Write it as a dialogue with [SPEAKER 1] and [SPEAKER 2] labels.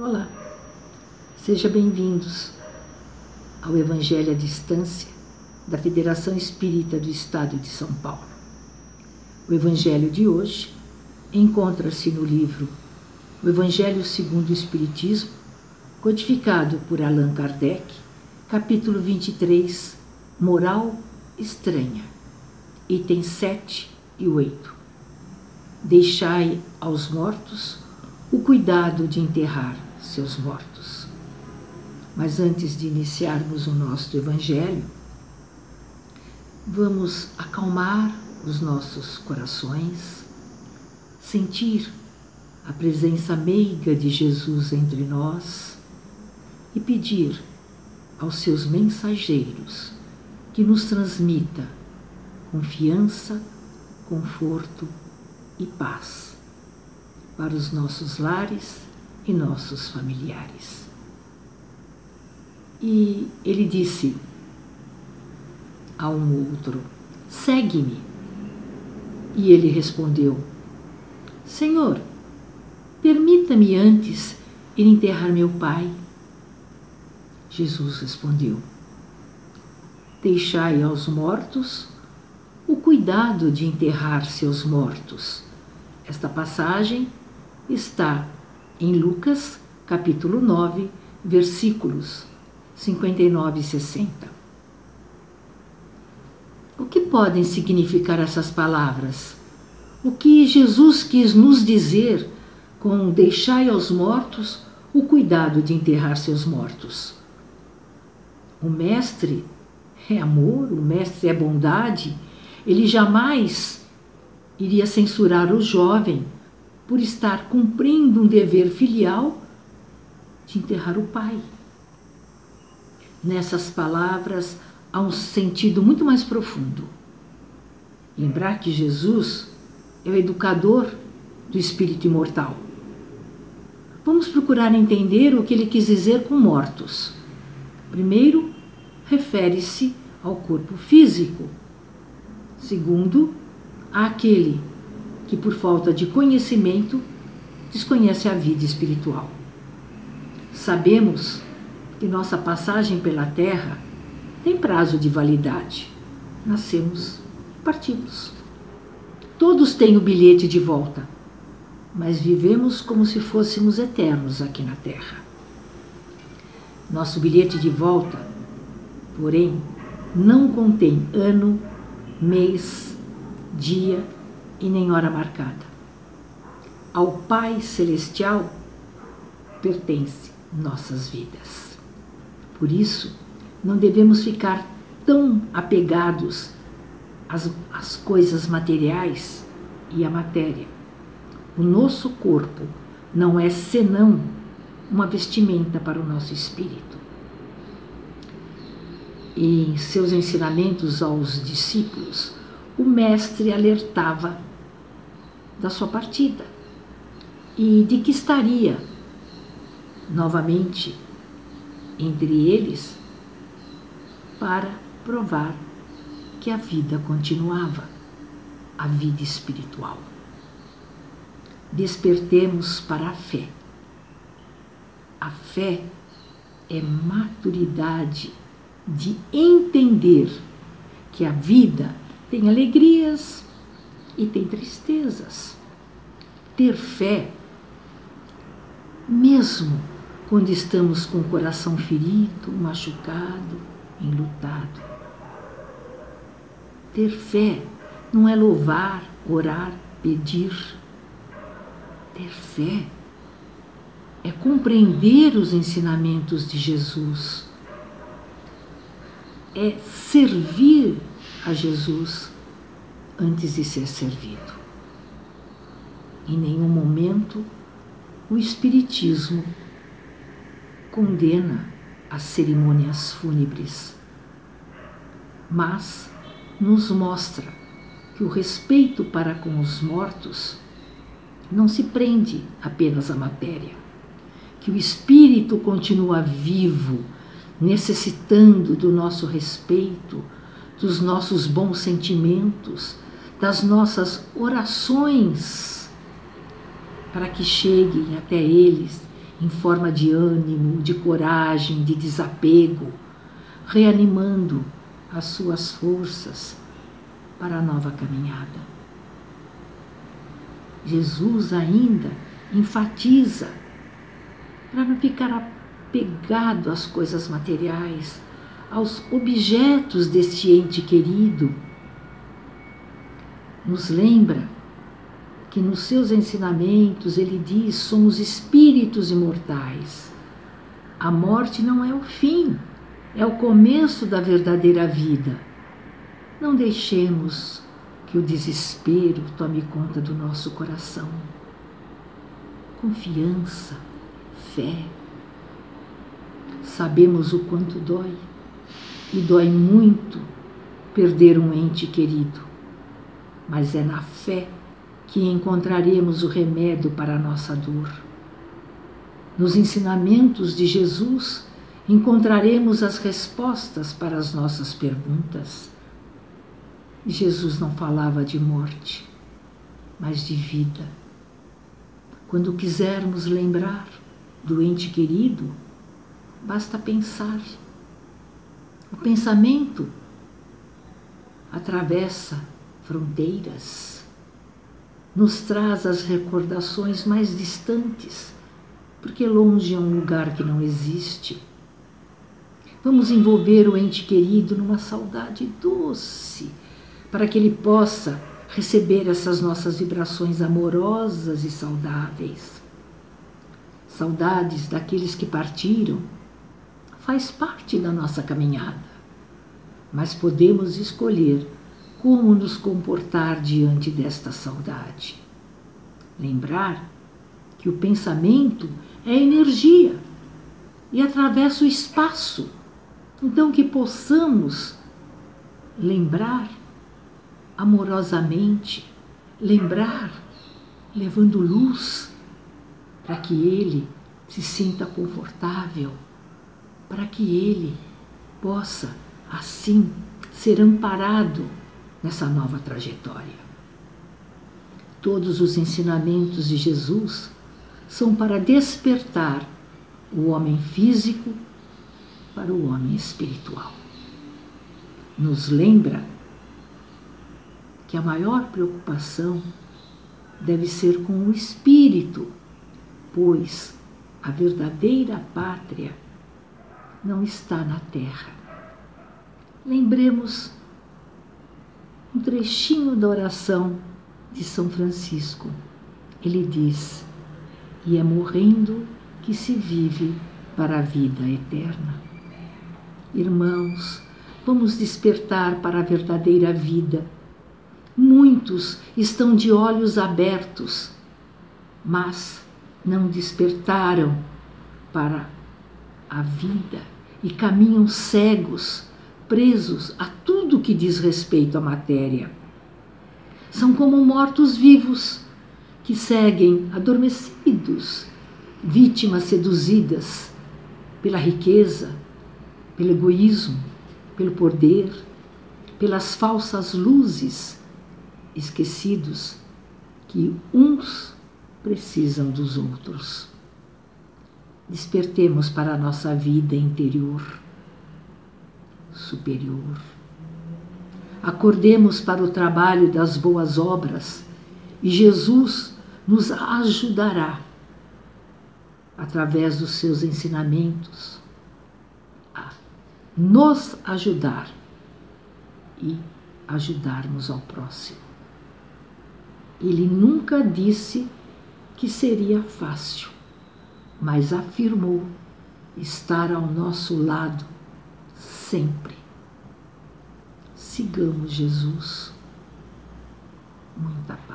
[SPEAKER 1] Olá, sejam bem-vindos ao Evangelho à Distância da Federação Espírita do Estado de São Paulo. O Evangelho de hoje encontra-se no livro O Evangelho segundo o Espiritismo, codificado por Allan Kardec, capítulo 23, Moral Estranha, itens 7 e 8. Deixai aos mortos o cuidado de enterrar seus mortos. Mas antes de iniciarmos o nosso Evangelho, vamos acalmar os nossos corações, sentir a presença meiga de Jesus entre nós e pedir aos seus mensageiros que nos transmita confiança, conforto e paz para os nossos lares e nossos familiares. E ele disse a um outro: Segue-me. E ele respondeu: Senhor, permita-me antes ir enterrar meu pai. Jesus respondeu: Deixai aos mortos o cuidado de enterrar seus mortos. Esta passagem está em Lucas, capítulo 9, versículos 59 e 60. O que podem significar essas palavras? O que Jesus quis nos dizer com deixai aos mortos o cuidado de enterrar seus mortos? O Mestre é amor, o Mestre é bondade, ele jamais iria censurar o jovem por estar cumprindo um dever filial de enterrar o pai. Nessas palavras há um sentido muito mais profundo. Lembrar que Jesus é o educador do espírito imortal. Vamos procurar entender o que ele quis dizer com mortos. Primeiro, refere-se ao corpo físico. Segundo, àquele que, por falta de conhecimento, desconhece a vida espiritual. Sabemos que nossa passagem pela Terra tem prazo de validade. Nascemos partimos. Todos têm o bilhete de volta, mas vivemos como se fôssemos eternos aqui na Terra. Nosso bilhete de volta, porém, não contém ano, mês, dia e nem hora marcada. Ao Pai Celestial pertence nossas vidas. Por isso, não devemos ficar tão apegados às, às coisas materiais e à matéria. O nosso corpo não é senão uma vestimenta para o nosso espírito. Em seus ensinamentos aos discípulos, o Mestre alertava da sua partida e de que estaria novamente entre eles para provar que a vida continuava, a vida espiritual. Despertemos para a fé. A fé é maturidade de entender que a vida tem alegrias e tem tristezas. Ter fé, mesmo quando estamos com o coração ferido, machucado, enlutado. Ter fé não é louvar, orar, pedir. Ter fé é compreender os ensinamentos de Jesus, é servir a Jesus antes de ser servido. Em nenhum momento o Espiritismo condena as cerimônias fúnebres, mas nos mostra que o respeito para com os mortos não se prende apenas à matéria, que o espírito continua vivo, necessitando do nosso respeito, dos nossos bons sentimentos, das nossas orações, para que cheguem até eles em forma de ânimo, de coragem, de desapego, reanimando as suas forças para a nova caminhada. Jesus ainda enfatiza para não ficar apegado às coisas materiais, aos objetos deste ente querido. Nos lembra que nos seus ensinamentos ele diz: somos espíritos imortais. A morte não é o fim, é o começo da verdadeira vida. Não deixemos que o desespero tome conta do nosso coração. Confiança, fé. Sabemos o quanto dói, e dói muito perder um ente querido, mas é na fé que encontraremos o remédio para a nossa dor. Nos ensinamentos de Jesus encontraremos as respostas para as nossas perguntas. Jesus não falava de morte, mas de vida. Quando quisermos lembrar do ente querido, basta pensar. O pensamento atravessa fronteiras, nos traz as recordações mais distantes, porque longe é um lugar que não existe. Vamos envolver o ente querido numa saudade doce, para que ele possa receber essas nossas vibrações amorosas e saudáveis. Saudades daqueles que partiram faz parte da nossa caminhada, mas podemos escolher como nos comportar diante desta saudade. Lembrar que o pensamento é energia e atravessa o espaço. Então, que possamos lembrar amorosamente, lembrar levando luz para que ele se sinta confortável, para que ele possa assim ser amparado nessa nova trajetória. Todos os ensinamentos de Jesus são para despertar o homem físico para o homem espiritual. Nos lembra que a maior preocupação deve ser com o espírito, pois a verdadeira pátria não está na terra. Lembremos trechinho da oração de São Francisco. Ele diz: E é morrendo que se vive para a vida eterna. Irmãos, vamos despertar para a verdadeira vida. Muitos estão de olhos abertos, mas não despertaram para a vida e caminham cegos presos a tudo que diz respeito à matéria. São como mortos-vivos que seguem adormecidos, vítimas seduzidas pela riqueza, pelo egoísmo, pelo poder, pelas falsas luzes, esquecidos que uns precisam dos outros. Despertemos para a nossa vida interior superior. Acordemos para o trabalho das boas obras e Jesus nos ajudará, através dos seus ensinamentos, a nos ajudar e ajudarmos ao próximo. Ele nunca disse que seria fácil, mas afirmou estar ao nosso lado sempre. Sigamos Jesus. Muita.